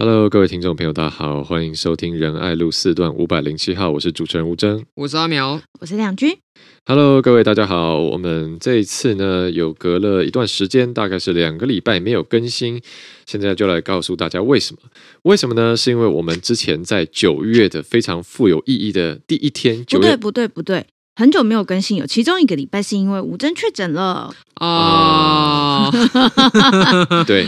Hello，各位听众朋友，大家好，欢迎收听仁爱路四段五百零七号，我是主持人吴征，我是阿苗，我是亮君。Hello，各位大家好，我们这一次呢，有隔了一段时间，大概是两个礼拜没有更新，现在就来告诉大家为什么？为什么呢？是因为我们之前在九月的非常富有意义的第一天，不对，不对，不对。很久没有更新，有其中一个礼拜是因为吴真确诊了。啊，对，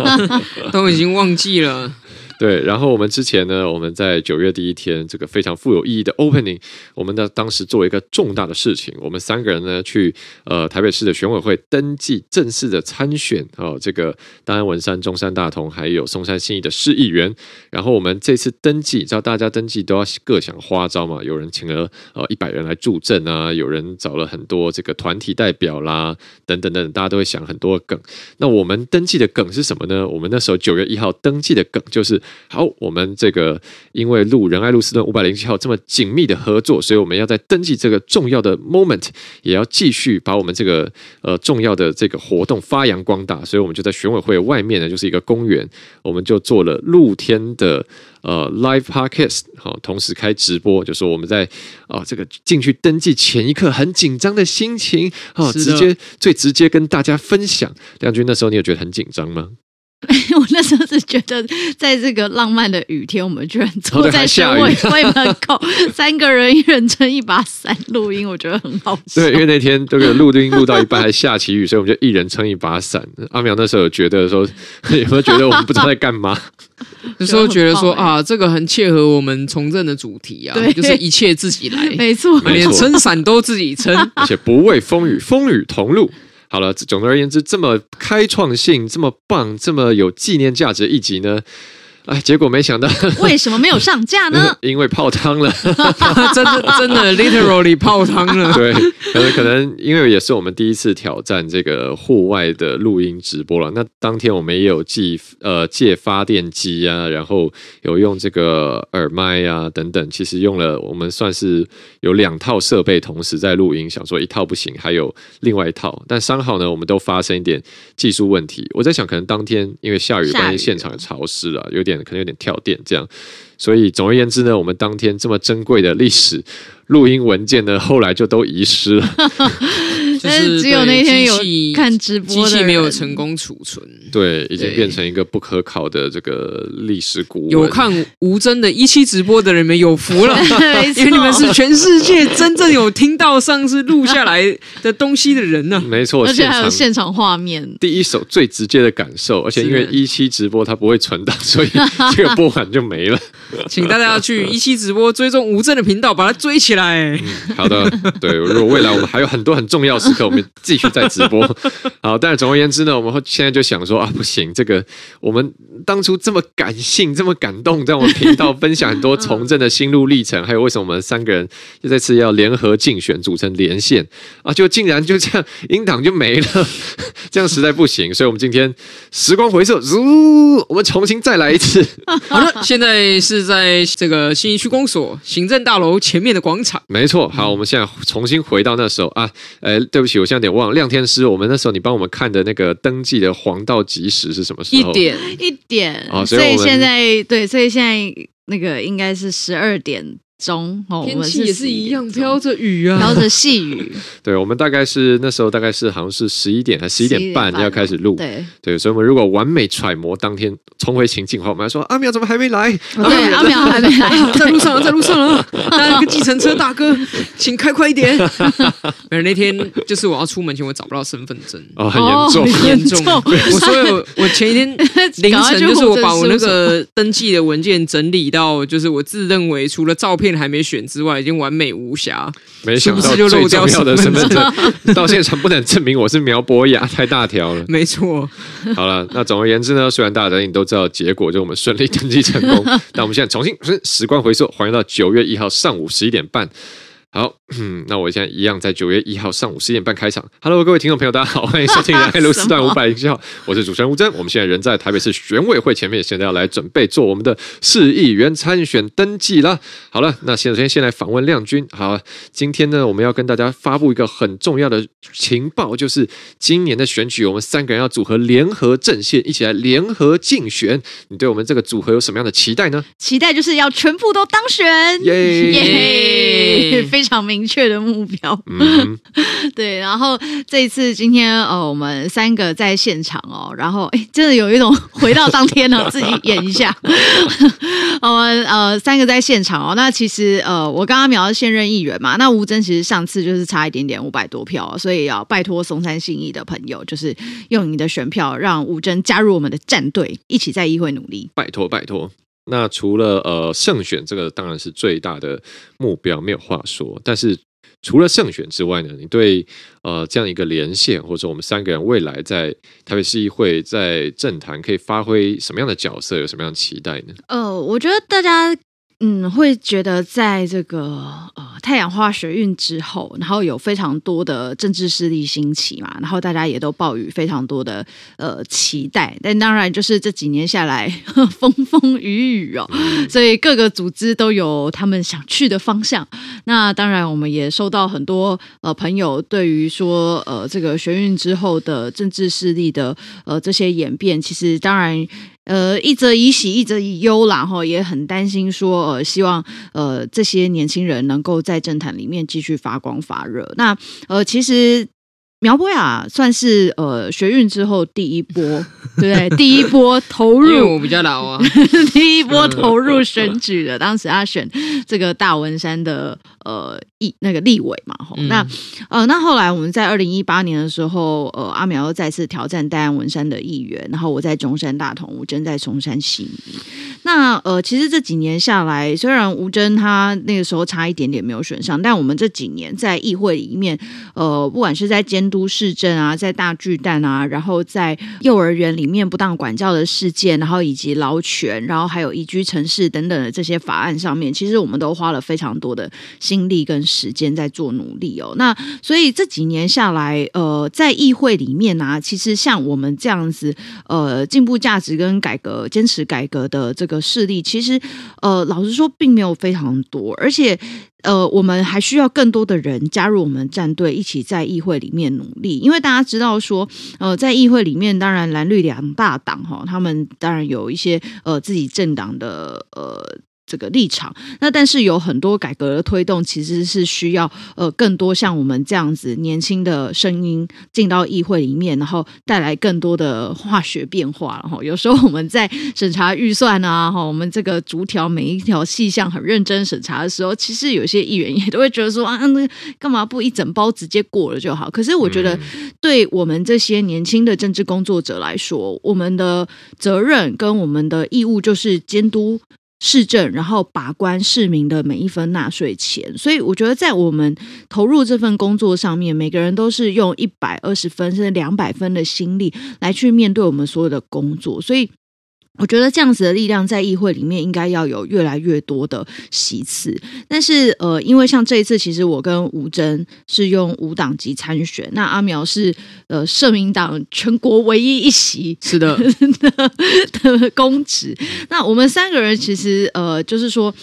都已经忘记了。对，然后我们之前呢，我们在九月第一天这个非常富有意义的 opening，我们呢当时做了一个重大的事情，我们三个人呢去呃台北市的选委会登记正式的参选哦，这个大安文山、中山大同还有松山信义的市议员。然后我们这次登记，知道大家登记都要各想花招嘛，有人请了呃一百人来助阵啊，有人找了很多这个团体代表啦，等等等等，大家都会想很多梗。那我们登记的梗是什么呢？我们那时候九月一号登记的梗就是。好，我们这个因为路仁爱路四段五百零七号这么紧密的合作，所以我们要在登记这个重要的 moment，也要继续把我们这个呃重要的这个活动发扬光大。所以我们就在选委会外面呢，就是一个公园，我们就做了露天的呃 live podcast，好，同时开直播，就说我们在啊、呃、这个进去登记前一刻很紧张的心情，好，直接最直接跟大家分享。亮君，那时候你有觉得很紧张吗？我那时候是觉得，在这个浪漫的雨天，我们居然坐在选委会门口，三个人一人撑一把伞录音，我觉得很好笑。对，因为那天这个录音录到一半还下起雨，所以我们就一人撑一把伞。阿苗那时候有觉得说，有没有觉得我们不知道在干嘛？那时候觉得说啊，这个很切合我们从政的主题啊，对就是一切自己来，没错，连撑伞都自己撑，而且不畏风雨，风雨同路。好了，总而言之，这么开创性、这么棒、这么有纪念价值一集呢。哎，结果没想到，为什么没有上架呢？因为泡汤了，真的真的 literally 泡汤了。对，可能可能因为也是我们第一次挑战这个户外的录音直播了。那当天我们也有寄呃借发电机啊，然后有用这个耳麦啊等等，其实用了我们算是有两套设备同时在录音，想说一套不行，还有另外一套，但刚好呢，我们都发生一点技术问题。我在想，可能当天因为下雨的关系，现场也潮湿了，有点。可能有点跳电，这样，所以总而言之呢，我们当天这么珍贵的历史录音文件呢，后来就都遗失了。但是只有那天有看直播，机器没有成功储存，对，已经变成一个不可考的这个历史古文。有看吴征的一期直播的人们有福了，因为你们是全世界真正有听到上次录下来的东西的人呢。没错，而且还有现场画面，第一手最直接的感受。而且因为一期直播它不会存档，所以这个播完就没了。请大家去一期直播追踪吴征的频道，把它追起来。嗯，好的，对，如果未来我们还有很多很重要的。我们继续在直播，好，但是总而言之呢，我们现在就想说啊，不行，这个我们当初这么感性、这么感动，在我们频道分享很多 从政的心路历程，还有为什么我们三个人就这次要联合竞选，组成连线啊，就竟然就这样英党就没了，这样实在不行，所以我们今天时光回溯，呜，我们重新再来一次。好了，现在是在这个信义区公所行政大楼前面的广场，没错。好，我们现在重新回到那时候啊，呃，对不起。我现在有点忘了，亮天师，我们那时候你帮我们看的那个登记的黄道吉时是什么时候？一点一点。哦，所以，所以现在对，所以现在那个应该是十二点。中哦，天气也是一样，飘着雨啊，飘着细雨。对，我们大概是那时候大概是好像是十一点还十一点半要开始录。对对，所以我们如果完美揣摩当天重回情境的话，我们还说阿苗怎么还没来？对，阿苗还没来，在路上了，在路上了。那个计程车大哥，请开快一点。没有，那天就是我要出门前，我找不到身份证哦，很严重，很严重。我所以，我前一天凌晨就是我把我那个登记的文件整理到，就是我自认为除了照片。还没选之外，已经完美无瑕。没想到最重要的身份证到现场不能证明我是苗博雅，太大条了。没错。好了，那总而言之呢，虽然大家都知道结果，就我们顺利登记成功，但我们现在重新时光回溯，还原到九月一号上午十一点半。好，嗯，那我现在一样在九月一号上午十点半开场。Hello，各位听众朋友，大家好，欢迎收听 《人爱路四段五百零七号》，我是主持人吴真。我们现在人在台北市选委会前面，现在要来准备做我们的市议员参选登记啦。好了，那现在先先来访问亮君。好，今天呢，我们要跟大家发布一个很重要的情报，就是今年的选举，我们三个人要组合联合阵线，一起来联合竞选。你对我们这个组合有什么样的期待呢？期待就是要全部都当选，耶耶！非常明确的目标。嗯，对。然后这一次今天呃，我们三个在现场哦，然后哎，真的有一种回到当天了，自己演一下。我们呃三个在现场哦，那其实呃，我刚刚瞄现任议员嘛，那吴峥其实上次就是差一点点五百多票，所以要拜托松山信义的朋友，就是用你的选票让吴峥加入我们的战队，一起在议会努力。拜托拜托。那除了呃胜选这个当然是最大的目标，没有话说。但是除了胜选之外呢，你对呃这样一个连线，或者我们三个人未来在台北市议会在政坛可以发挥什么样的角色，有什么样的期待呢？呃，我觉得大家。嗯，会觉得在这个呃太阳花学运之后，然后有非常多的政治势力兴起嘛，然后大家也都抱有非常多的呃期待。但当然，就是这几年下来 风风雨雨哦，所以各个组织都有他们想去的方向。那当然，我们也收到很多呃朋友对于说呃这个学运之后的政治势力的呃这些演变，其实当然。呃，一则以喜，一则以忧，然后也很担心说，呃，希望呃这些年轻人能够在政坛里面继续发光发热。那呃，其实。苗博雅算是呃学运之后第一波，对不对？第一波投入，因为我比较老啊，第一波投入选举的，当时他选这个大文山的呃议那个立委嘛，吼、嗯，那呃那后来我们在二零一八年的时候，呃阿苗又再次挑战戴安文山的议员，然后我在中山大同，吴真在松山信义。那呃其实这几年下来，虽然吴真他那个时候差一点点没有选上，但我们这几年在议会里面，呃不管是在监都市镇啊，在大巨蛋啊，然后在幼儿园里面不当管教的事件，然后以及劳权，然后还有宜居城市等等的这些法案上面，其实我们都花了非常多的心力跟时间在做努力哦。那所以这几年下来，呃，在议会里面啊，其实像我们这样子，呃，进步价值跟改革、坚持改革的这个势力，其实呃，老实说，并没有非常多，而且。呃，我们还需要更多的人加入我们战队，一起在议会里面努力。因为大家知道说，呃，在议会里面，当然蓝绿两大党哈，他们当然有一些呃自己政党的呃。这个立场，那但是有很多改革的推动，其实是需要呃更多像我们这样子年轻的声音进到议会里面，然后带来更多的化学变化。然后有时候我们在审查预算啊，哈，我们这个逐条每一条细项很认真审查的时候，其实有些议员也都会觉得说啊，那干嘛不一整包直接过了就好？可是我觉得，对我们这些年轻的政治工作者来说，我们的责任跟我们的义务就是监督。市政，然后把关市民的每一分纳税钱，所以我觉得在我们投入这份工作上面，每个人都是用一百二十分甚至两百分的心力来去面对我们所有的工作，所以。我觉得这样子的力量在议会里面应该要有越来越多的席次，但是呃，因为像这一次，其实我跟吴征是用无党籍参选，那阿苗是呃社民党全国唯一一席，是的 的的公职，那我们三个人其实呃，就是说。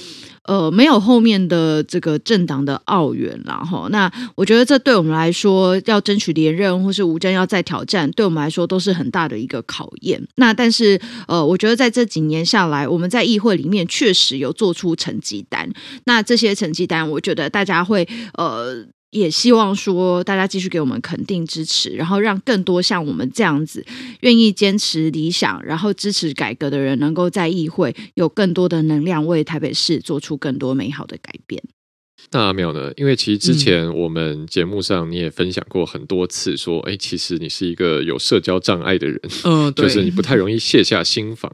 呃，没有后面的这个政党的澳援，然后那我觉得这对我们来说，要争取连任或是吴峥要再挑战，对我们来说都是很大的一个考验。那但是呃，我觉得在这几年下来，我们在议会里面确实有做出成绩单。那这些成绩单，我觉得大家会呃。也希望说大家继续给我们肯定支持，然后让更多像我们这样子愿意坚持理想，然后支持改革的人，能够在议会有更多的能量，为台北市做出更多美好的改变。那阿苗呢？因为其实之前我们节目上你也分享过很多次，说，哎、嗯，其实你是一个有社交障碍的人，嗯，就是你不太容易卸下心防。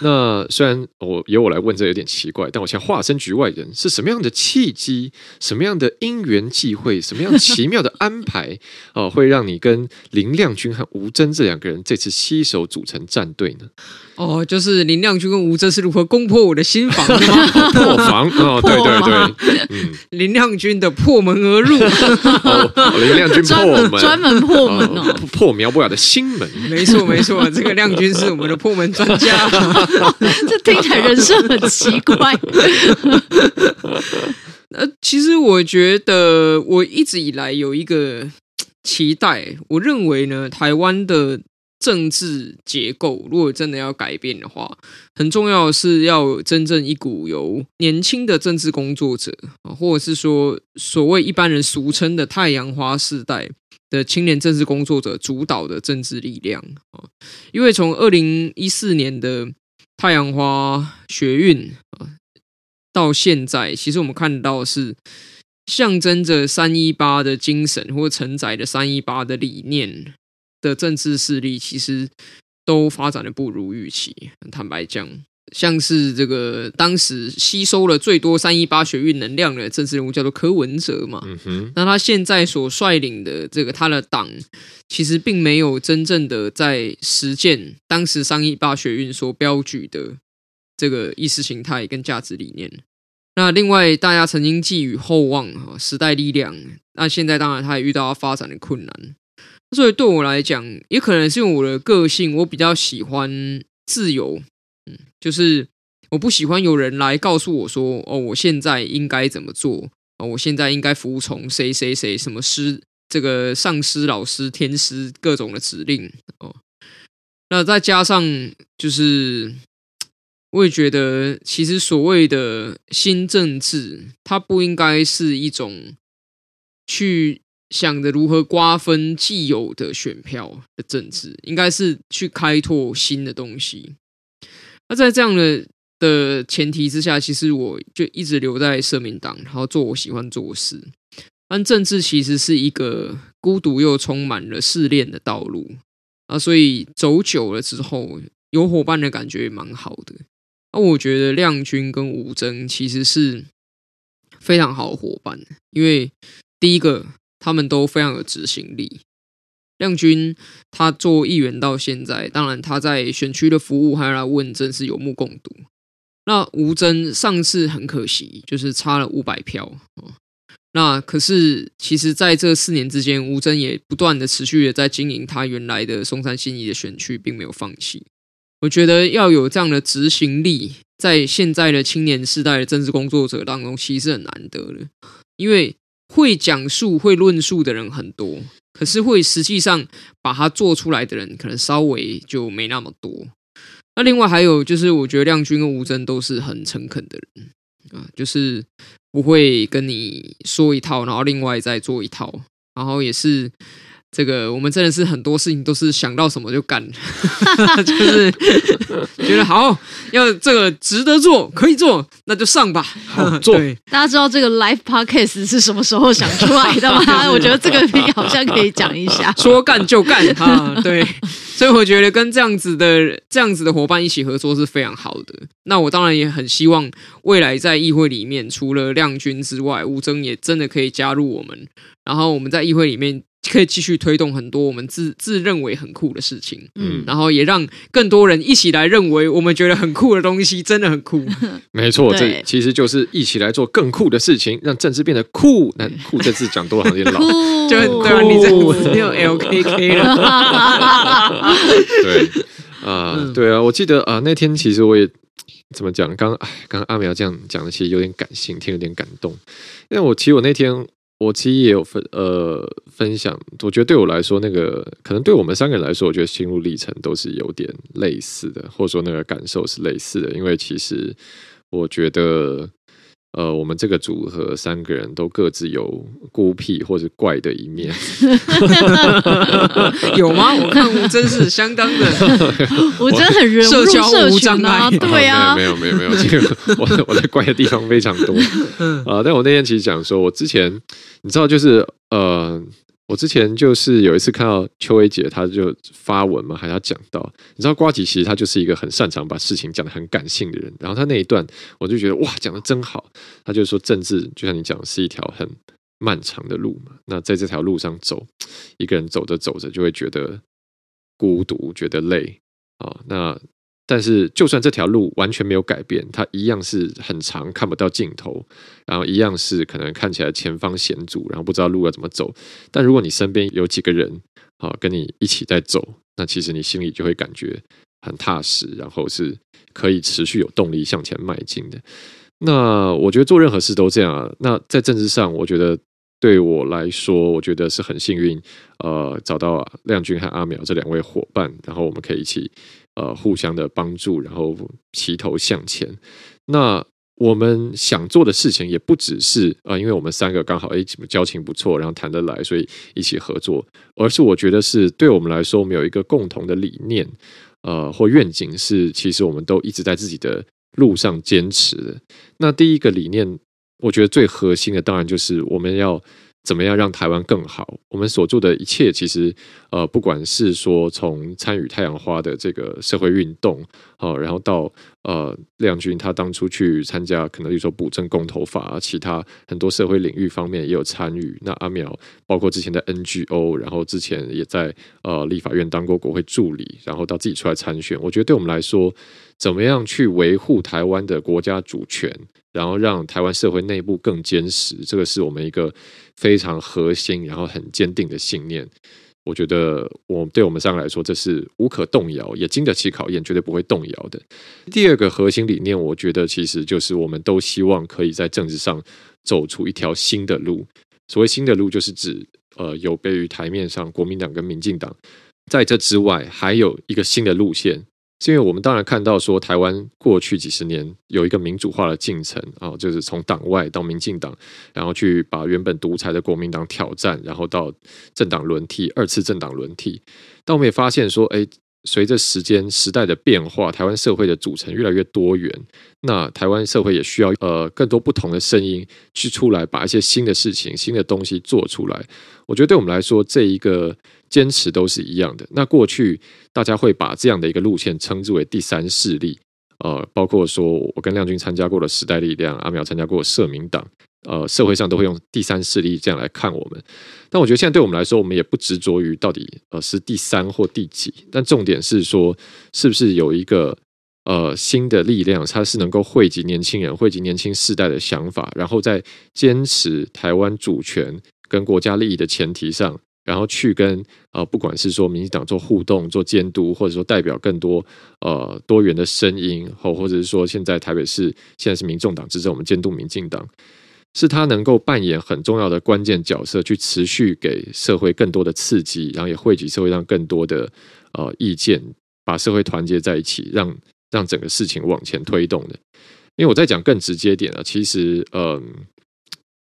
那虽然我由我来问这有点奇怪，但我想化身局外人，是什么样的契机，什么样的因缘际会，什么样奇妙的安排，哦，会让你跟林亮君和吴真这两个人这次携手组成战队呢？哦，就是林亮君跟吴真是如何攻破我的心防的吗？破防哦，对对对，嗯。林亮君的破门而入，哦、林亮君破门，专门破门哦，哦破苗博雅的心门。没错没错，这个亮君是我们的破门专家。这听起来人设很奇怪。呃，其实我觉得我一直以来有一个期待，我认为呢，台湾的。政治结构如果真的要改变的话，很重要的是要真正一股由年轻的政治工作者啊，或者是说所谓一般人俗称的“太阳花世代”的青年政治工作者主导的政治力量啊。因为从二零一四年的太阳花学运啊到现在，其实我们看到是象征着三一八的精神，或承载着三一八的理念。的政治势力其实都发展的不如预期。坦白讲，像是这个当时吸收了最多三一八学运能量的政治人物叫做柯文哲嘛。嗯哼。那他现在所率领的这个他的党，其实并没有真正的在实践当时三一八学运所标举的这个意识形态跟价值理念。那另外，大家曾经寄予厚望哈，时代力量。那现在当然他也遇到发展的困难。所以对我来讲，也可能是因为我的个性，我比较喜欢自由，嗯，就是我不喜欢有人来告诉我说，哦，我现在应该怎么做，哦，我现在应该服从谁谁谁什么师，这个上师、老师、天师各种的指令，哦，那再加上就是，我也觉得，其实所谓的新政治，它不应该是一种去。想着如何瓜分既有的选票的政治，应该是去开拓新的东西。那在这样的的前提之下，其实我就一直留在社民党，然后做我喜欢做的事。但政治其实是一个孤独又充满了试炼的道路啊，所以走久了之后，有伙伴的感觉也蛮好的。那我觉得亮君跟吴征其实是非常好伙伴，因为第一个。他们都非常有执行力。亮君他做议员到现在，当然他在选区的服务还有来问政是有目共睹。那吴征上次很可惜，就是差了五百票。那可是其实在这四年之间，吴征也不断的持续的在经营他原来的松山信义的选区，并没有放弃。我觉得要有这样的执行力，在现在的青年世代的政治工作者当中，其实是很难得的，因为。会讲述、会论述的人很多，可是会实际上把它做出来的人，可能稍微就没那么多。那另外还有就是，我觉得亮君跟吴尊都是很诚恳的人啊，就是不会跟你说一套，然后另外再做一套，然后也是。这个我们真的是很多事情都是想到什么就干，就是觉得好，要这个值得做，可以做，那就上吧。好做。大家知道这个 live podcast 是什么时候想出来的吗？我觉得这个好像可以讲一下。说干就干哈！对，所以我觉得跟这样子的这样子的伙伴一起合作是非常好的。那我当然也很希望未来在议会里面，除了亮君之外，吴征也真的可以加入我们，然后我们在议会里面。可以继续推动很多我们自自认为很酷的事情，嗯，然后也让更多人一起来认为我们觉得很酷的东西真的很酷。没错，这其实就是一起来做更酷的事情，让政治变得酷。那酷这字讲多了有点老，就对啊，你这没有 LKK 了。对 啊、呃，对啊，我记得啊、呃，那天其实我也怎么讲？刚哎，刚刚阿苗这样讲的，其实有点感性，听有点感动。因为我其实我那天。我其实也有分呃分享，我觉得对我来说，那个可能对我们三个人来说，我觉得心路历程都是有点类似的，或者说那个感受是类似的，因为其实我觉得。呃，我们这个组合三个人都各自有孤僻或者怪的一面 有吗？我看吴真是相当的，我真的很人物社群啊，对啊，没有没有没有，这个我我在怪的地方非常多啊。但我那天其实讲说，我之前你知道，就是呃。我之前就是有一次看到邱薇姐，她就发文嘛，还要讲到，你知道瓜吉其实他就是一个很擅长把事情讲得很感性的人，然后他那一段我就觉得哇，讲得真好。他就说政治就像你讲的是一条很漫长的路嘛，那在这条路上走，一个人走着走着就会觉得孤独，觉得累啊。那但是就算这条路完全没有改变，它一样是很长，看不到尽头，然后一样是可能看起来前方险阻，然后不知道路要怎么走。但如果你身边有几个人啊，跟你一起在走，那其实你心里就会感觉很踏实，然后是可以持续有动力向前迈进的。那我觉得做任何事都这样啊。那在政治上，我觉得。对我来说，我觉得是很幸运，呃，找到亮君和阿苗这两位伙伴，然后我们可以一起呃互相的帮助，然后齐头向前。那我们想做的事情也不只是呃，因为我们三个刚好哎交情不错，然后谈得来，所以一起合作，而是我觉得是对我们来说，我们有一个共同的理念，呃，或愿景是，其实我们都一直在自己的路上坚持。那第一个理念。我觉得最核心的当然就是我们要怎么样让台湾更好。我们所做的一切，其实呃，不管是说从参与太阳花的这个社会运动，好，然后到呃亮君他当初去参加，可能比如说补正公投法，其他很多社会领域方面也有参与。那阿苗包括之前的 NGO，然后之前也在呃立法院当过国会助理，然后到自己出来参选。我觉得对我们来说，怎么样去维护台湾的国家主权？然后让台湾社会内部更坚实，这个是我们一个非常核心，然后很坚定的信念。我觉得，我对我们三个来说，这是无可动摇，也经得起考验，绝对不会动摇的。第二个核心理念，我觉得其实就是我们都希望可以在政治上走出一条新的路。所谓新的路，就是指呃，有别于台面上国民党跟民进党，在这之外，还有一个新的路线。是因为我们当然看到说，台湾过去几十年有一个民主化的进程啊，就是从党外到民进党，然后去把原本独裁的国民党挑战，然后到政党轮替，二次政党轮替。但我们也发现说，哎，随着时间时代的变化，台湾社会的组成越来越多元，那台湾社会也需要呃更多不同的声音去出来，把一些新的事情、新的东西做出来。我觉得对我们来说，这一个。坚持都是一样的。那过去大家会把这样的一个路线称之为第三势力，呃，包括说我跟亮君参加过的时代力量，阿苗参加过社民党，呃，社会上都会用第三势力这样来看我们。但我觉得现在对我们来说，我们也不执着于到底呃是第三或第几，但重点是说，是不是有一个呃新的力量，它是能够汇集年轻人、汇集年轻世代的想法，然后在坚持台湾主权跟国家利益的前提上。然后去跟呃，不管是说民进党做互动、做监督，或者说代表更多呃多元的声音，或或者是说现在台北市现在是民众党执政，我们监督民进党，是他能够扮演很重要的关键角色，去持续给社会更多的刺激，然后也汇集社会上更多的呃意见，把社会团结在一起，让让整个事情往前推动的。因为我在讲更直接点啊，其实嗯。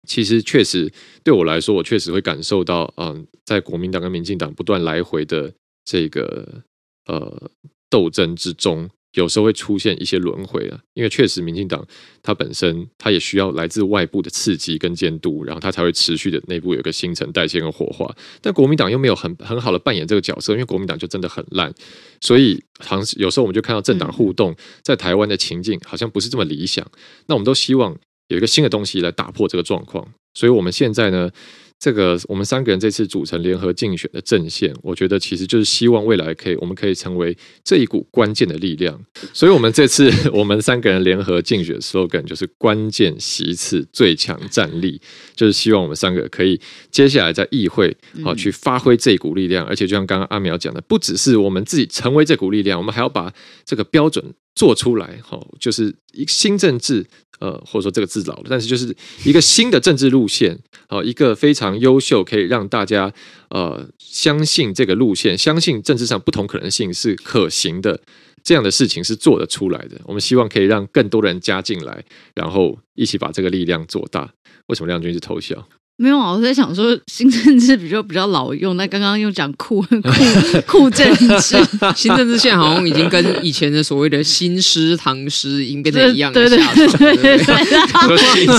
其实确实对我来说，我确实会感受到，嗯，在国民党跟民进党不断来回的这个呃斗争之中，有时候会出现一些轮回啊。因为确实，民进党它本身它也需要来自外部的刺激跟监督，然后它才会持续的内部有一个新陈代谢跟火花。但国民党又没有很很好的扮演这个角色，因为国民党就真的很烂，所以好像有时候我们就看到政党互动在台湾的情境好像不是这么理想。那我们都希望。有一个新的东西来打破这个状况，所以我们现在呢，这个我们三个人这次组成联合竞选的阵线，我觉得其实就是希望未来可以，我们可以成为这一股关键的力量。所以，我们这次 我们三个人联合竞选 slogan 就是“关键席次最强战力”，就是希望我们三个可以接下来在议会啊去发挥这一股力量，而且就像刚刚阿苗讲的，不只是我们自己成为这股力量，我们还要把这个标准做出来，哈，就是一个新政治。呃，或者说这个字老了，但是就是一个新的政治路线，好，一个非常优秀，可以让大家呃相信这个路线，相信政治上不同可能性是可行的，这样的事情是做得出来的。我们希望可以让更多人加进来，然后一起把这个力量做大。为什么亮君是偷笑？没有啊，我在想说新政治比较比较老用，那刚刚又讲酷 酷 酷政治，新政治现在好像已经跟以前的所谓的新诗唐诗已经变得一样的下场。对对对对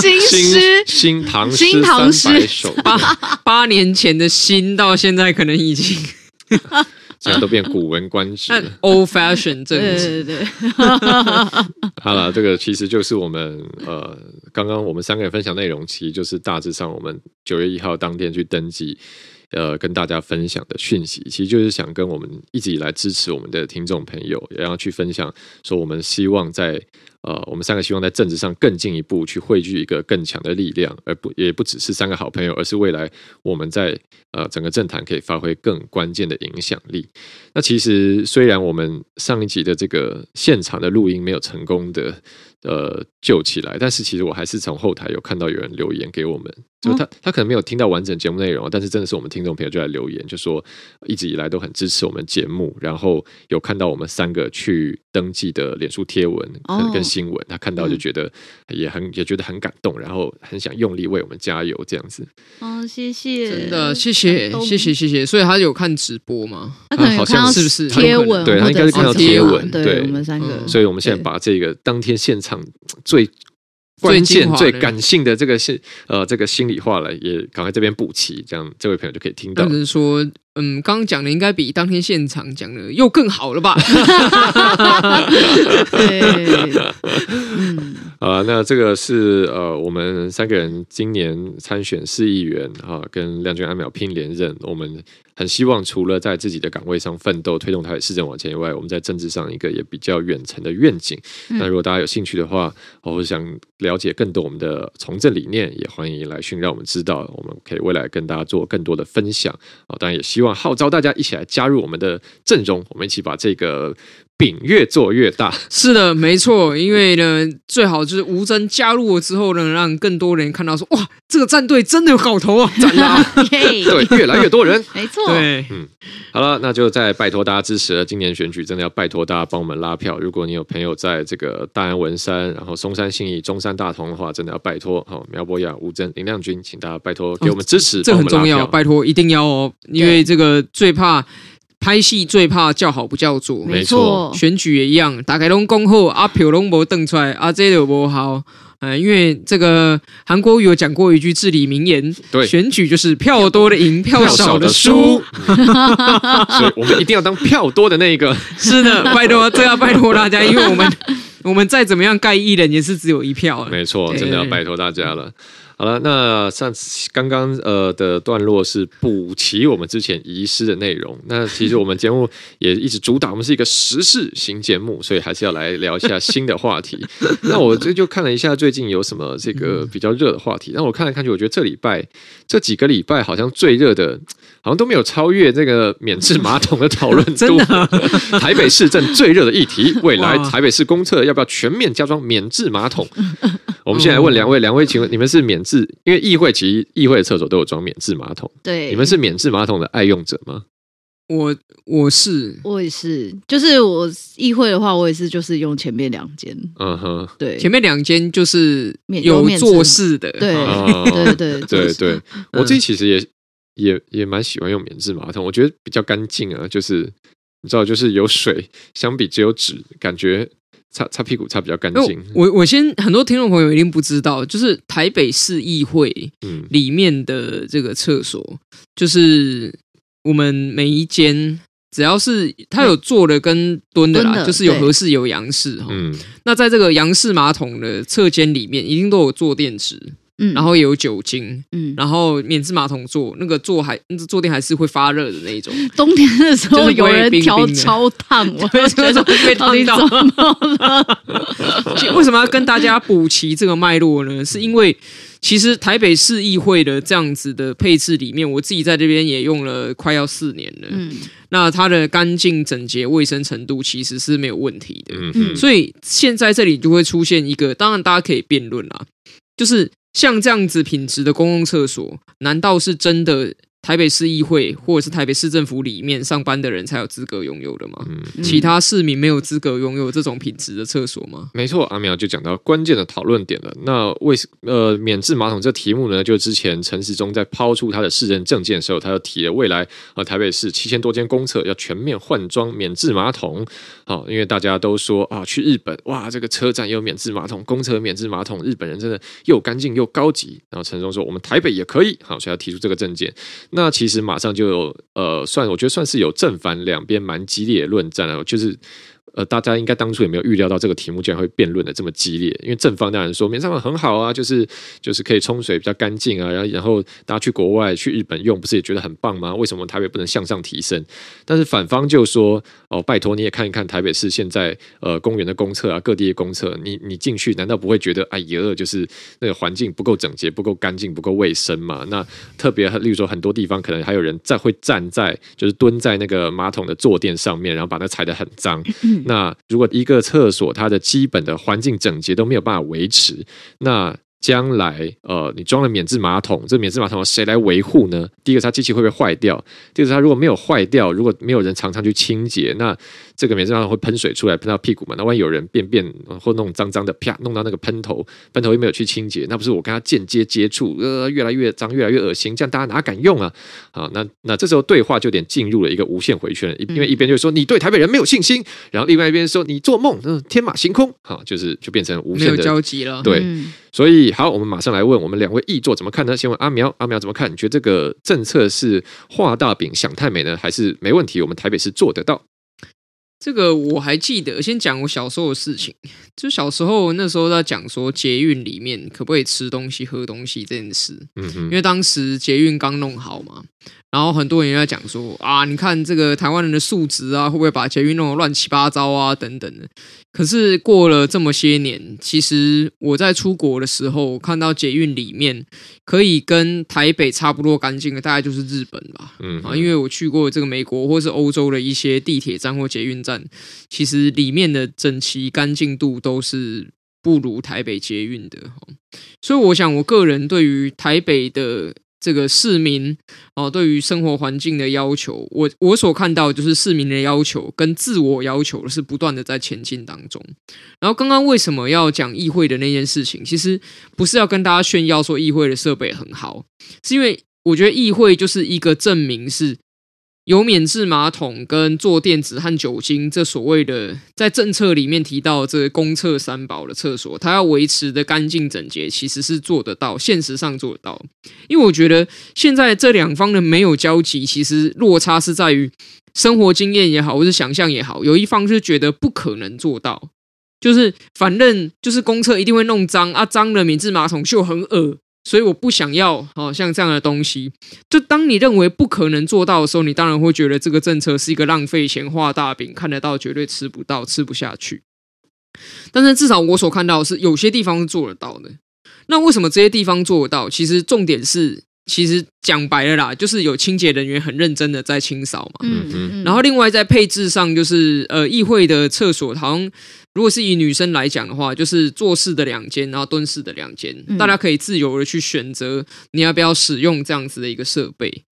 对，新诗新唐新唐诗八八年前的新到现在可能已经。现在都变古文观止，old fashion 政治。对对对，好了，这个其实就是我们呃，刚刚我们三个人分享内容，其实就是大致上我们九月一号当天去登记呃跟大家分享的讯息，其实就是想跟我们一直以来支持我们的听众朋友，也要去分享，说我们希望在。呃，我们三个希望在政治上更进一步去汇聚一个更强的力量，而不也不只是三个好朋友，而是未来我们在呃整个政坛可以发挥更关键的影响力。那其实虽然我们上一集的这个现场的录音没有成功的呃救起来，但是其实我还是从后台有看到有人留言给我们。就他，他可能没有听到完整节目内容，但是真的是我们听众朋友就在留言，就说一直以来都很支持我们节目，然后有看到我们三个去登记的脸书贴文，跟新闻，他看到就觉得也很也觉得很感动，然后很想用力为我们加油这样子。哦，谢谢，真的谢谢谢谢谢谢。所以他有看直播吗？他可能好像是不是贴文？对他应该是看到贴文。对，我们三个。所以我们现在把这个当天现场最。关键最感性的这个是呃，这个心里话了，也赶快这边补齐，这样这位朋友就可以听到。就是说，嗯，刚刚讲的应该比当天现场讲的又更好了吧？对，嗯，啊，那这个是呃，我们三个人今年参选市议员啊，跟亮君、安淼拼连任，我们。很希望除了在自己的岗位上奋斗，推动台北市政往前以外，我们在政治上一个也比较远程的愿景。嗯、那如果大家有兴趣的话，或者想了解更多我们的从政理念，也欢迎来讯让我们知道，我们可以未来跟大家做更多的分享啊！当然也希望号召大家一起来加入我们的阵容，我们一起把这个。饼越做越大，是的，没错。因为呢，最好就是吴征加入了之后呢，让更多人看到说，哇，这个战队真的有搞头啊！赞啦，对，越来越多人，没错，对，嗯，好了，那就再拜托大家支持了。今年选举真的要拜托大家帮我们拉票。如果你有朋友在这个大安文山，然后松山信义、中山大同的话，真的要拜托好苗博雅、吴征、林亮君，请大家拜托给我们支持，哦、这很重要，拜托一定要哦，因为这个最怕。拍戏最怕叫好不叫座，没错。选举也一样，大概拢讲好，阿票拢无登出来，阿这有不好。呃，因为这个韩国瑜有讲过一句至理名言，对，选举就是票多的赢，票少的输。所以我们一定要当票多的那一个。是的，拜托，这要拜托大家，因为我们我们再怎么样盖艺人，也是只有一票。没错，真的要拜托大家了。好了，那上次刚刚呃的段落是补齐我们之前遗失的内容。那其实我们节目也一直主打，我们是一个时事型节目，所以还是要来聊一下新的话题。那我这就看了一下最近有什么这个比较热的话题。那我看来看去，我觉得这礼拜这几个礼拜好像最热的，好像都没有超越这个免治马桶的讨论度。台北市政最热的议题，未来台北市公厕要不要全面加装免治马桶？我们现在问两位，两位，请问你们是免治？因为议会其实议会的厕所都有装免治马桶，对，你们是免治马桶的爱用者吗？我我是我也是，就是我议会的话，我也是就是用前面两间，嗯哼，对，前面两间就是有做事的，对对对对对，我自己其实也也也蛮喜欢用免治马桶，我觉得比较干净啊，就是你知道，就是有水，相比只有纸，感觉。擦擦屁股擦比较干净。我我先很多听众朋友一定不知道，就是台北市议会里面的这个厕所，嗯、就是我们每一间只要是它有坐的跟蹲的啦，的就是有合适有洋式哈。嗯，那在这个洋式马桶的侧间里面，一定都有坐垫池。嗯，然后也有酒精，嗯，然后免治马桶座，那个座还坐垫还是会发热的那种。冬天的时候有人调超烫，我觉得 被烫到了。为什么要跟大家补齐这个脉络呢？是因为其实台北市议会的这样子的配置里面，我自己在这边也用了快要四年了。嗯，那它的干净、整洁、卫生程度其实是没有问题的。嗯嗯，所以现在这里就会出现一个，当然大家可以辩论啦，就是。像这样子品质的公共厕所，难道是真的？台北市议会或者是台北市政府里面上班的人才有资格拥有的吗？嗯，其他市民没有资格拥有这种品质的厕所吗？没错，阿苗就讲到关键的讨论点了。那为什呃免治马桶这题目呢？就之前陈时中在抛出他的市政政见的时候，他就提了未来呃台北市七千多间公厕要全面换装免治马桶。好，因为大家都说啊，去日本哇，这个车站有免治马桶，公厕免治马桶，日本人真的又干净又高级。然后陈时中说，我们台北也可以，好，所以要提出这个政见。那其实马上就有呃，算我觉得算是有正反两边蛮激烈的论战了，就是呃，大家应该当初也没有预料到这个题目竟然会辩论的这么激烈。因为正方当然说免治马桶很好啊，就是就是可以冲水比较干净啊，然后然后大家去国外去日本用，不是也觉得很棒吗？为什么台北不能向上提升？但是反方就说哦，拜托你也看一看台北市现在呃公园的公厕啊，各地的公厕，你你进去难道不会觉得哎呀，就是那个环境不够整洁、不够干净、不够卫生嘛？那特别例如说很多地方可能还有人在会站在就是蹲在那个马桶的坐垫上面，然后把那踩得很脏。那如果一个厕所它的基本的环境整洁都没有办法维持，那将来呃，你装了免治马桶，这免治马桶谁来维护呢？第一个，它机器会不会坏掉？第二个，它如果没有坏掉，如果没有人常常去清洁，那这个免治马桶会喷水出来，喷到屁股嘛？那万一有人便便或弄脏脏的，啪，弄到那个喷头，喷头又没有去清洁，那不是我跟他间接接触，呃，越来越脏，越来越恶心，这样大家哪敢用啊？啊，那那这时候对话就有点进入了一个无限回圈，因为一边就是说你对台北人没有信心，然后另外一边说你做梦，嗯，天马行空，哈，就是就变成无限的交集了，对。嗯所以好，我们马上来问我们两位译作怎么看呢？先问阿苗，阿苗怎么看？你觉得这个政策是画大饼想太美呢，还是没问题？我们台北是做得到？这个我还记得，先讲我小时候的事情。就小时候那时候在讲说捷运里面可不可以吃东西、喝东西这件事。嗯哼，因为当时捷运刚弄好嘛。然后很多人在讲说啊，你看这个台湾人的素质啊，会不会把捷运弄得乱七八糟啊？等等的。可是过了这么些年，其实我在出国的时候看到捷运里面可以跟台北差不多干净的，大概就是日本吧。嗯啊，因为我去过这个美国或是欧洲的一些地铁站或捷运站，其实里面的整齐干净度都是不如台北捷运的。所以我想，我个人对于台北的。这个市民哦，对于生活环境的要求，我我所看到就是市民的要求跟自我要求是不断的在前进当中。然后刚刚为什么要讲议会的那件事情，其实不是要跟大家炫耀说议会的设备很好，是因为我觉得议会就是一个证明是。有免治马桶跟坐垫子和酒精，这所谓的在政策里面提到这个公厕三宝的厕所，它要维持的干净整洁，其实是做得到，现实上做得到。因为我觉得现在这两方的没有交集，其实落差是在于生活经验也好，或是想象也好，有一方是觉得不可能做到，就是反正就是公厕一定会弄脏啊，脏的免治马桶就很恶。所以我不想要，好像这样的东西。就当你认为不可能做到的时候，你当然会觉得这个政策是一个浪费钱、画大饼，看得到绝对吃不到、吃不下去。但是至少我所看到的是，有些地方是做得到的。那为什么这些地方做得到？其实重点是，其实讲白了啦，就是有清洁人员很认真的在清扫嘛。嗯嗯。然后另外在配置上，就是呃，议会的厕所好像。如果是以女生来讲的话，就是坐式的两间，然后蹲式的两间，大家可以自由的去选择你要不要使用这样子的一个设备。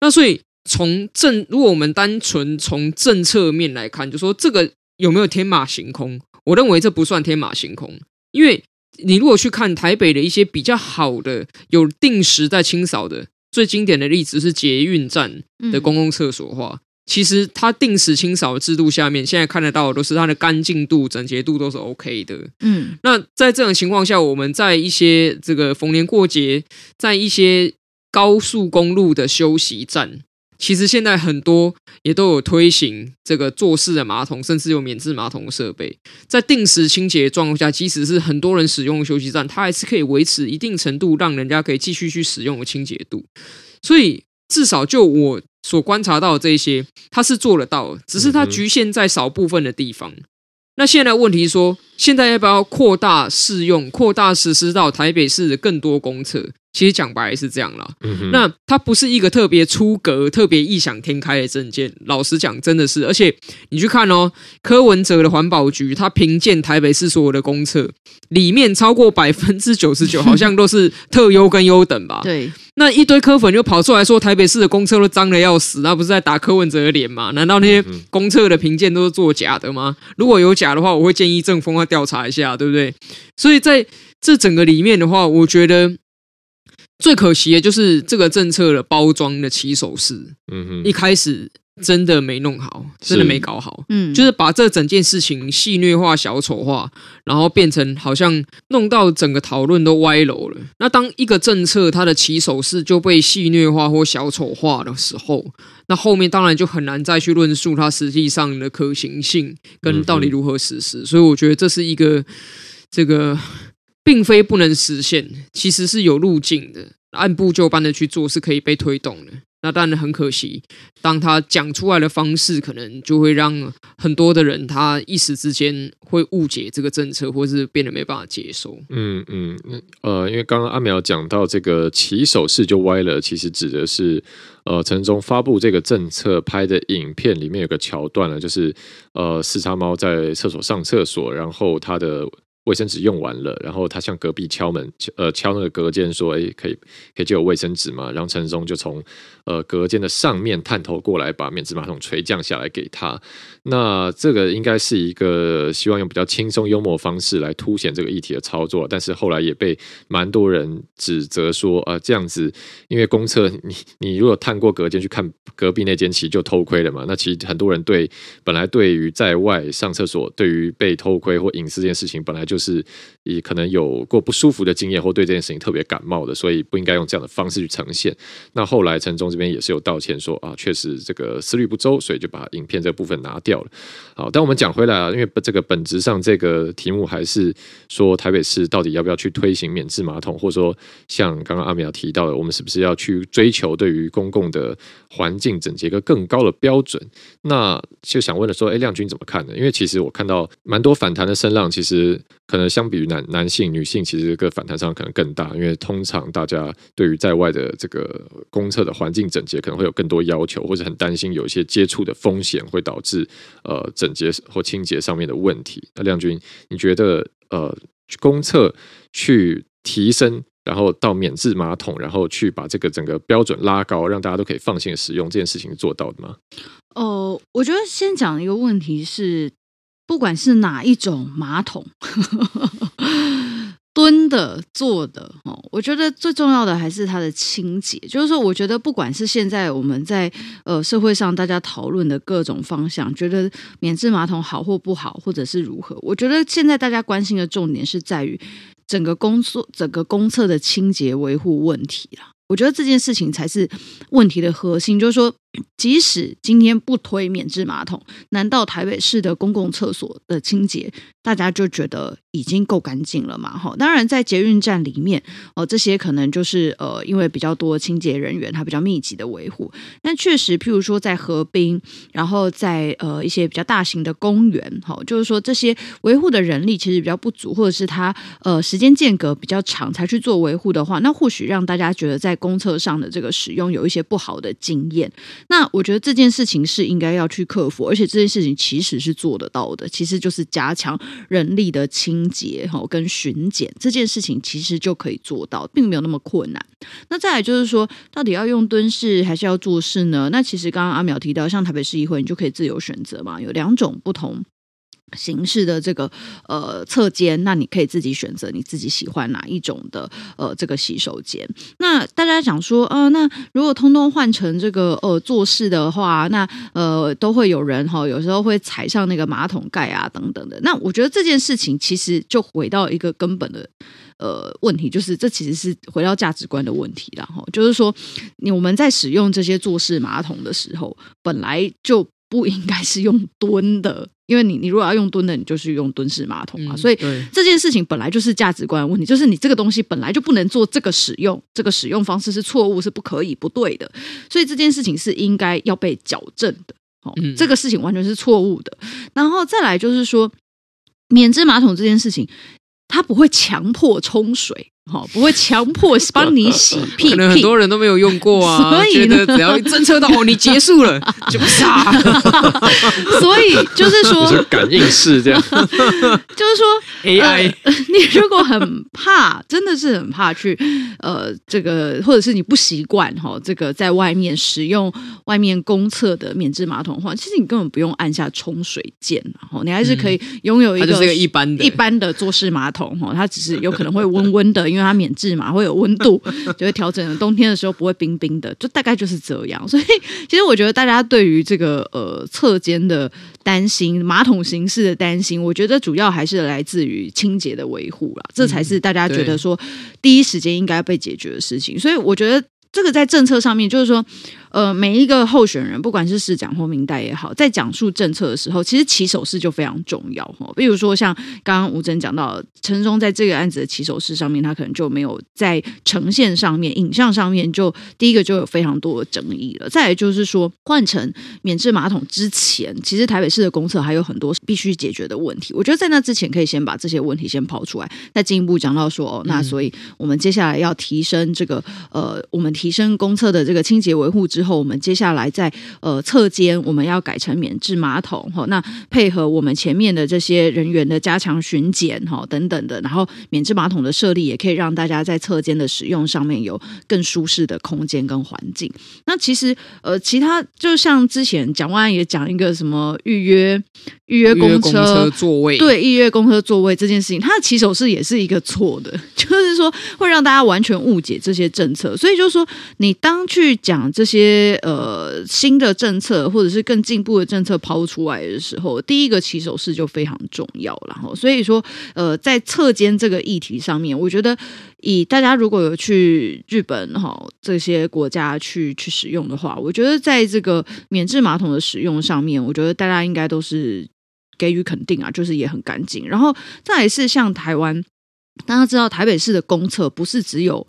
那所以从政，如果我们单纯从政策面来看，就说这个有没有天马行空？我认为这不算天马行空，因为你如果去看台北的一些比较好的有定时在清扫的，最经典的例子是捷运站的公共厕所的话。其实它定时清扫的制度下面，现在看得到的都是它的干净度、整洁度都是 OK 的。嗯，那在这种情况下，我们在一些这个逢年过节，在一些高速公路的休息站，其实现在很多也都有推行这个坐式的马桶，甚至有免治马桶的设备。在定时清洁的状况下，即使是很多人使用的休息站，它还是可以维持一定程度，让人家可以继续去使用的清洁度。所以至少就我。所观察到的这些，它是做得到，只是它局限在少部分的地方。嗯、那现在问题是说，现在要不要扩大适用、扩大实施到台北市的更多公厕？其实讲白是这样啦，嗯、哼那它不是一个特别出格、特别异想天开的证件。老实讲，真的是，而且你去看哦，柯文哲的环保局，他评鉴台北市所有的公厕，里面超过百分之九十九，好像都是特优跟优等吧？对。那一堆柯粉就跑出来说，台北市的公厕都脏的要死，那不是在打柯文哲的脸吗？难道那些公厕的评鉴都是作假的吗？如果有假的话，我会建议政风要调查一下，对不对？所以在这整个里面的话，我觉得。最可惜的就是这个政策的包装的起手式，嗯哼，一开始真的没弄好，真的没搞好，嗯，就是把这整件事情戏虐化、小丑化，然后变成好像弄到整个讨论都歪楼了。那当一个政策它的起手式就被戏虐化或小丑化的时候，那后面当然就很难再去论述它实际上的可行性跟到底如何实施。嗯、所以我觉得这是一个这个并非不能实现，其实是有路径的，按部就班的去做是可以被推动的。那当然很可惜，当他讲出来的方式，可能就会让很多的人他一时之间会误解这个政策，或是变得没办法接受。嗯嗯，呃，因为刚刚阿苗讲到这个起手式就歪了，其实指的是呃陈忠发布这个政策拍的影片里面有个桥段呢，就是呃四叉猫在厕所上厕所，然后他的。卫生纸用完了，然后他向隔壁敲门，呃，敲那个隔间说：“哎，可以，可以借我卫生纸吗？”然后陈松就从呃隔间的上面探头过来，把免治马桶垂降下来给他。那这个应该是一个希望用比较轻松幽默方式来凸显这个议题的操作，但是后来也被蛮多人指责说，啊、这样子，因为公厕 你你如果探过隔间去看隔壁那间，其实就偷窥了嘛。那其实很多人对本来对于在外上厕所，对于被偷窥或隐私这件事情，本来就是也可能有过不舒服的经验，或对这件事情特别感冒的，所以不应该用这样的方式去呈现。那后来陈忠这边也是有道歉说，啊，确实这个思虑不周，所以就把影片这部分拿掉。了，好，但我们讲回来啊，因为这个本质上这个题目还是说台北市到底要不要去推行免治马桶，或者说像刚刚阿苗提到的，我们是不是要去追求对于公共的环境整洁一个更高的标准？那就想问的说，哎，亮君怎么看呢？因为其实我看到蛮多反弹的声浪，其实可能相比于男男性、女性，其实这个反弹上可能更大，因为通常大家对于在外的这个公厕的环境整洁可能会有更多要求，或者很担心有一些接触的风险会导致。呃，整洁或清洁上面的问题，那亮君，你觉得呃，公厕去提升，然后到免治马桶，然后去把这个整个标准拉高，让大家都可以放心使用，这件事情做到的吗？哦、呃，我觉得先讲一个问题是，不管是哪一种马桶。蹲的、坐的，哦，我觉得最重要的还是它的清洁。就是说，我觉得不管是现在我们在呃社会上大家讨论的各种方向，觉得免治马桶好或不好，或者是如何，我觉得现在大家关心的重点是在于整个工作、整个公厕的清洁维护问题啦。我觉得这件事情才是问题的核心，就是说。即使今天不推免治马桶，难道台北市的公共厕所的清洁，大家就觉得已经够干净了吗？哈，当然在捷运站里面哦，这些可能就是呃，因为比较多清洁人员，他比较密集的维护。但确实，譬如说在河滨，然后在呃一些比较大型的公园，哈，就是说这些维护的人力其实比较不足，或者是它呃时间间隔比较长才去做维护的话，那或许让大家觉得在公厕上的这个使用有一些不好的经验。那我觉得这件事情是应该要去克服，而且这件事情其实是做得到的，其实就是加强人力的清洁哈跟巡检这件事情，其实就可以做到，并没有那么困难。那再来就是说，到底要用蹲式还是要坐式呢？那其实刚刚阿苗提到，像台北市议会，你就可以自由选择嘛，有两种不同。形式的这个呃侧间，那你可以自己选择你自己喜欢哪一种的呃这个洗手间。那大家讲说，呃，那如果通通换成这个呃坐式的话，那呃都会有人哈、有时候会踩上那个马桶盖啊等等的。那我觉得这件事情其实就回到一个根本的呃问题，就是这其实是回到价值观的问题了哈。就是说，你我们在使用这些坐式马桶的时候，本来就不应该是用蹲的。因为你，你如果要用蹲的，你就是用蹲式马桶嘛。嗯、所以这件事情本来就是价值观的问题，就是你这个东西本来就不能做这个使用，这个使用方式是错误，是不可以、不对的。所以这件事情是应该要被矫正的。哦，嗯、这个事情完全是错误的。然后再来就是说，免治马桶这件事情，它不会强迫冲水。好，不会强迫帮你洗屁屁，很多人都没有用过啊，所以呢，只要一侦测到 哦，你结束了就杀。所以就是说，是感应式这样，就是说 AI，呃，你如果很怕，真的是很怕去呃这个，或者是你不习惯哈，这个在外面使用外面公厕的免治马桶的话，其实你根本不用按下冲水键，然后你还是可以拥有一个，一个一般的。一般的坐式马桶哈，它只是有可能会温温的，因为为它免治嘛，会有温度，就会调整。冬天的时候不会冰冰的，就大概就是这样。所以其实我觉得大家对于这个呃侧间的担心，马桶形式的担心，我觉得主要还是来自于清洁的维护啦，这才是大家觉得说第一时间应该被解决的事情。所以我觉得这个在政策上面，就是说。呃，每一个候选人，不管是市长或民代也好，在讲述政策的时候，其实起手式就非常重要哈。比如说，像刚刚吴峥讲到，陈松在这个案子的起手式上面，他可能就没有在呈现上面、影像上面，就第一个就有非常多的争议了。再来就是说，换成免治马桶之前，其实台北市的公厕还有很多必须解决的问题。我觉得在那之前，可以先把这些问题先抛出来，再进一步讲到说，哦，那所以我们接下来要提升这个呃，我们提升公厕的这个清洁维护之。之后，我们接下来在呃侧间，我们要改成免治马桶哈。那配合我们前面的这些人员的加强巡检哈等等的，然后免治马桶的设立也可以让大家在侧间的使用上面有更舒适的空间跟环境。那其实呃，其他就像之前蒋万安也讲一个什么预约预约公车，公车座位，对预约公车座位这件事情，它的起手式也是一个错的，就是说会让大家完全误解这些政策。所以就是说，你当去讲这些。些呃新的政策或者是更进步的政策抛出来的时候，第一个起手式就非常重要。然后所以说呃在侧间这个议题上面，我觉得以大家如果有去日本哈这些国家去去使用的话，我觉得在这个免治马桶的使用上面，我觉得大家应该都是给予肯定啊，就是也很干净。然后再来是像台湾，大家知道台北市的公厕不是只有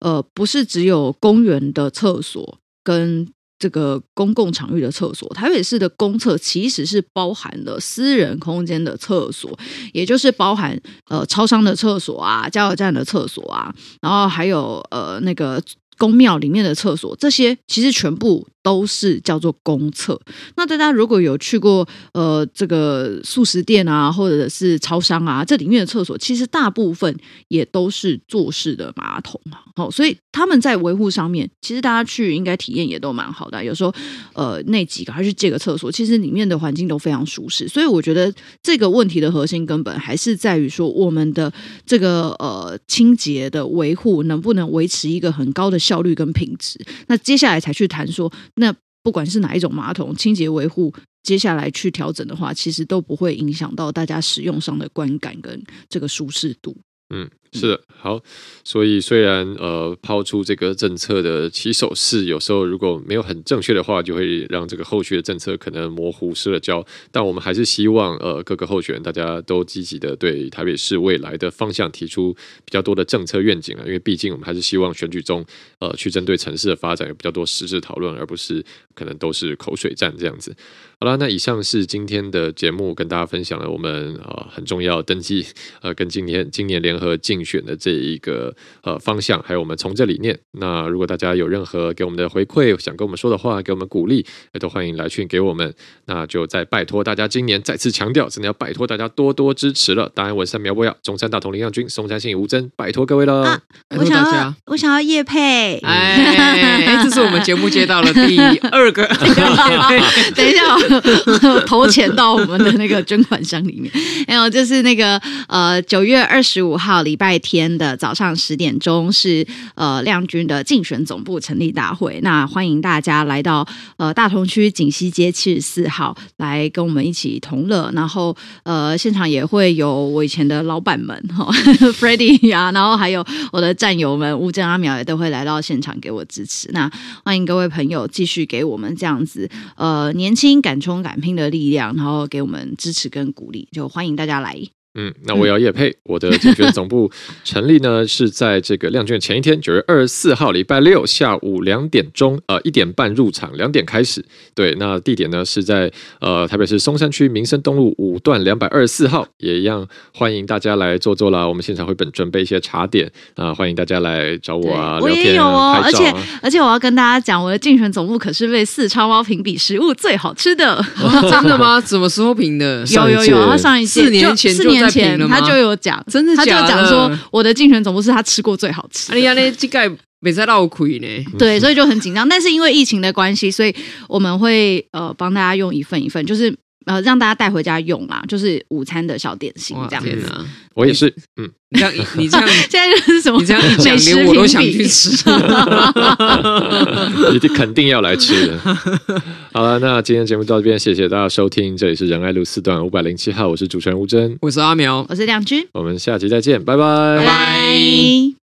呃不是只有公园的厕所。跟这个公共场域的厕所，台北市的公厕其实是包含了私人空间的厕所，也就是包含呃超商的厕所啊、加油站的厕所啊，然后还有呃那个公庙里面的厕所，这些其实全部。都是叫做公厕。那大家如果有去过呃这个素食店啊，或者是超商啊，这里面的厕所其实大部分也都是坐式的马桶啊。好，所以他们在维护上面，其实大家去应该体验也都蛮好的。有时候呃那几个还是借个厕所，其实里面的环境都非常舒适。所以我觉得这个问题的核心根本还是在于说，我们的这个呃清洁的维护能不能维持一个很高的效率跟品质。那接下来才去谈说。那不管是哪一种马桶，清洁维护，接下来去调整的话，其实都不会影响到大家使用上的观感跟这个舒适度。嗯。是的，好，所以虽然呃抛出这个政策的起手式，有时候如果没有很正确的话，就会让这个后续的政策可能模糊失了焦。但我们还是希望呃各个候选人大家都积极的对台北市未来的方向提出比较多的政策愿景啊，因为毕竟我们还是希望选举中呃去针对城市的发展有比较多实质讨论，而不是可能都是口水战这样子。好了，那以上是今天的节目，跟大家分享了我们呃很重要登记呃跟今年今年联合竞选的这一个呃方向，还有我们从这理念。那如果大家有任何给我们的回馈，想跟我们说的话，给我们鼓励，也都欢迎来讯给我们。那就再拜托大家，今年再次强调，真的要拜托大家多多支持了。当然，我是苗博雅，中山大同林漾君，松山信吴真，拜托各位了。啊、我想要，我想要叶佩。哎，这是我们节目接到了第二个。等一下、哦，投钱到我们的那个捐款箱里面。还有就是那个呃，九月二十五号。礼拜天的早上十点钟是呃亮君的竞选总部成立大会，那欢迎大家来到呃大同区锦西街七十四号来跟我们一起同乐，然后呃现场也会有我以前的老板们哈 Freddie 呀，然后还有我的战友们吴峥阿苗也都会来到现场给我支持，那欢迎各位朋友继续给我们这样子呃年轻敢冲敢拼的力量，然后给我们支持跟鼓励，就欢迎大家来。嗯，那我也要业配，我的竞选总部 成立呢，是在这个亮卷前一天，九月二十四号礼拜六下午两点钟，呃一点半入场，两点开始。对，那地点呢是在呃台北市松山区民生东路五段两百二十四号，也一样欢迎大家来坐坐啦。我们现场会本准备一些茶点啊、呃，欢迎大家来找我啊，我也有哦，而且而且我要跟大家讲，我的竞选总部可是被四超猫评比食物最好吃的，真的吗？什么时候评的？有有有，他上一届四年前就。前他就有讲，真的的？他就讲说，我的竞选总部是他吃过最好吃。哎呀，那这个没在闹亏呢。对，所以就很紧张。但是因为疫情的关系，所以我们会呃帮大家用一份一份，就是呃让大家带回家用啦，就是午餐的小点心这样子。我也是，嗯，你这样你这样现在就是什么？你这样一讲，连我都想去吃。一定肯定要来吃的。好了，那今天节目到这边，谢谢大家收听，这里是仁爱路四段五百零七号，我是主持人吴真，我是阿苗，我是亮君，我们下期再见，拜拜，拜拜。